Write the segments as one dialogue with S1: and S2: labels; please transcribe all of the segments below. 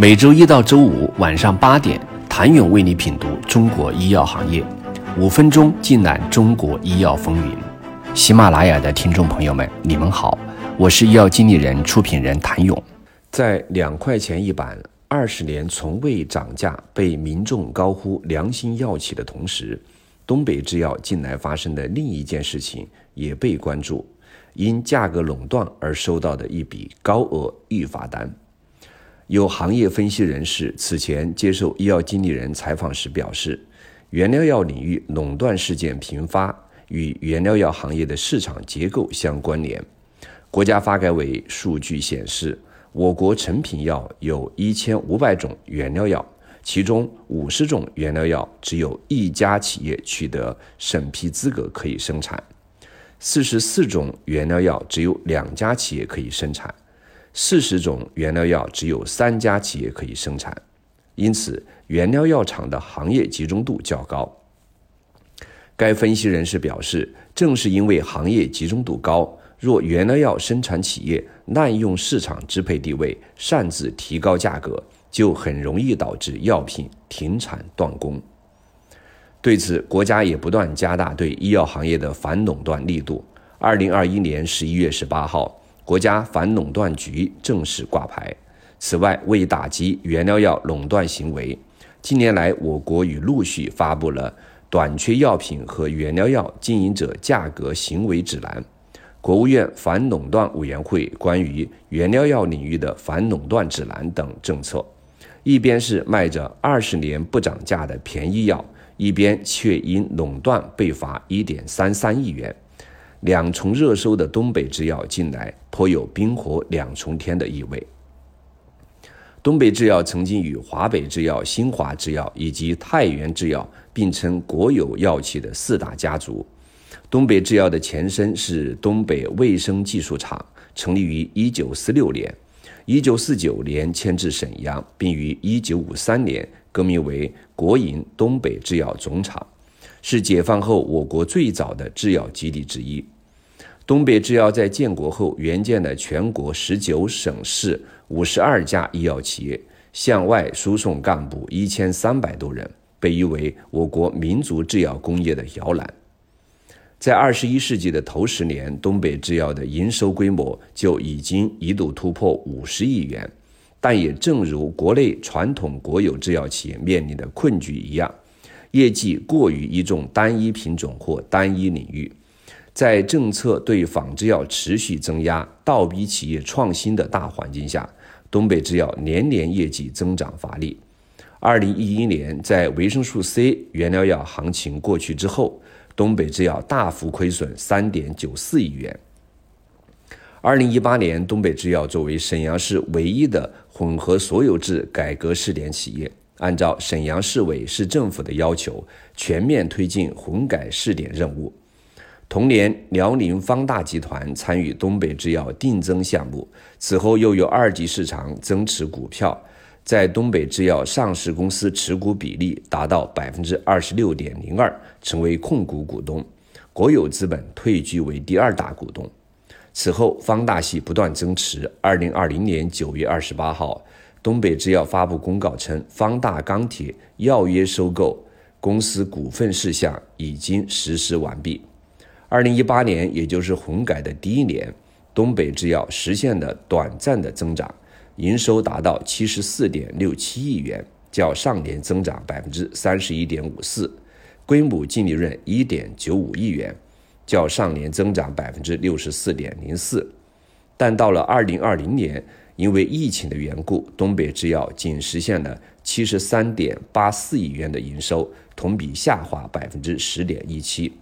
S1: 每周一到周五晚上八点，谭勇为你品读中国医药行业，五分钟尽览中国医药风云。喜马拉雅的听众朋友们，你们好，我是医药经理人、出品人谭勇。
S2: 在两块钱一板，二十年从未涨价，被民众高呼良心药企的同时，东北制药近来发生的另一件事情也被关注，因价格垄断而收到的一笔高额预罚单。有行业分析人士此前接受医药经理人采访时表示，原料药领域垄断事件频发，与原料药行业的市场结构相关联。国家发改委数据显示，我国成品药有一千五百种原料药，其中五十种原料药只有一家企业取得审批资格可以生产，四十四种原料药只有两家企业可以生产。四十种原料药只有三家企业可以生产，因此原料药厂的行业集中度较高。该分析人士表示，正是因为行业集中度高，若原料药生产企业滥用市场支配地位，擅自提高价格，就很容易导致药品停产断供。对此，国家也不断加大对医药行业的反垄断力度。二零二一年十一月十八号。国家反垄断局正式挂牌。此外，为打击原料药垄断行为，近年来我国已陆续发布了《短缺药品和原料药经营者价格行为指南》、国务院反垄断委员会关于原料药领域的反垄断指南等政策。一边是卖着二十年不涨价的便宜药，一边却因垄断被罚一点三三亿元。两重热搜的东北制药近来颇有冰火两重天的意味。东北制药曾经与华北制药、新华制药以及太原制药并称国有药企的四大家族。东北制药的前身是东北卫生技术厂，成立于一九四六年，一九四九年迁至沈阳，并于一九五三年更名为国营东北制药总厂。是解放后我国最早的制药基地之一。东北制药在建国后援建了全国十九省市五十二家医药企业，向外输送干部一千三百多人，被誉为我国民族制药工业的摇篮。在二十一世纪的头十年，东北制药的营收规模就已经一度突破五十亿元。但也正如国内传统国有制药企业面临的困局一样。业绩过于依重单一品种或单一领域，在政策对仿制药持续增压、倒逼企业创新的大环境下，东北制药年年业绩增长乏力。二零一一年，在维生素 C 原料药行情过去之后，东北制药大幅亏损三点九四亿元。二零一八年，东北制药作为沈阳市唯一的混合所有制改革试点企业。按照沈阳市委市政府的要求，全面推进混改试点任务。同年，辽宁方大集团参与东北制药定增项目，此后又有二级市场增持股票，在东北制药上市公司持股比例达到百分之二十六点零二，成为控股股东，国有资本退居为第二大股东。此后，方大系不断增持。二零二零年九月二十八号。东北制药发布公告称，方大钢铁要约收购公司股份事项已经实施完毕。二零一八年，也就是混改的第一年，东北制药实现了短暂的增长，营收达到七十四点六七亿元，较上年增长百分之三十一点五四，归母净利润一点九五亿元，较上年增长百分之六十四点零四。但到了二零二零年，因为疫情的缘故，东北制药仅实现了七十三点八四亿元的营收，同比下滑百分之十点一七。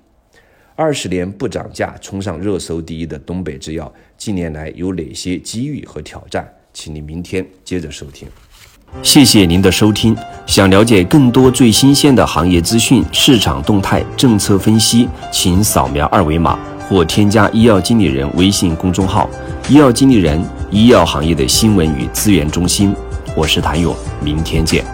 S2: 二十年不涨价，冲上热搜第一的东北制药，近年来有哪些机遇和挑战？请您明天接着收听。
S1: 谢谢您的收听。想了解更多最新鲜的行业资讯、市场动态、政策分析，请扫描二维码或添加医药经理人微信公众号“医药经理人”。医药行业的新闻与资源中心，我是谭勇，明天见。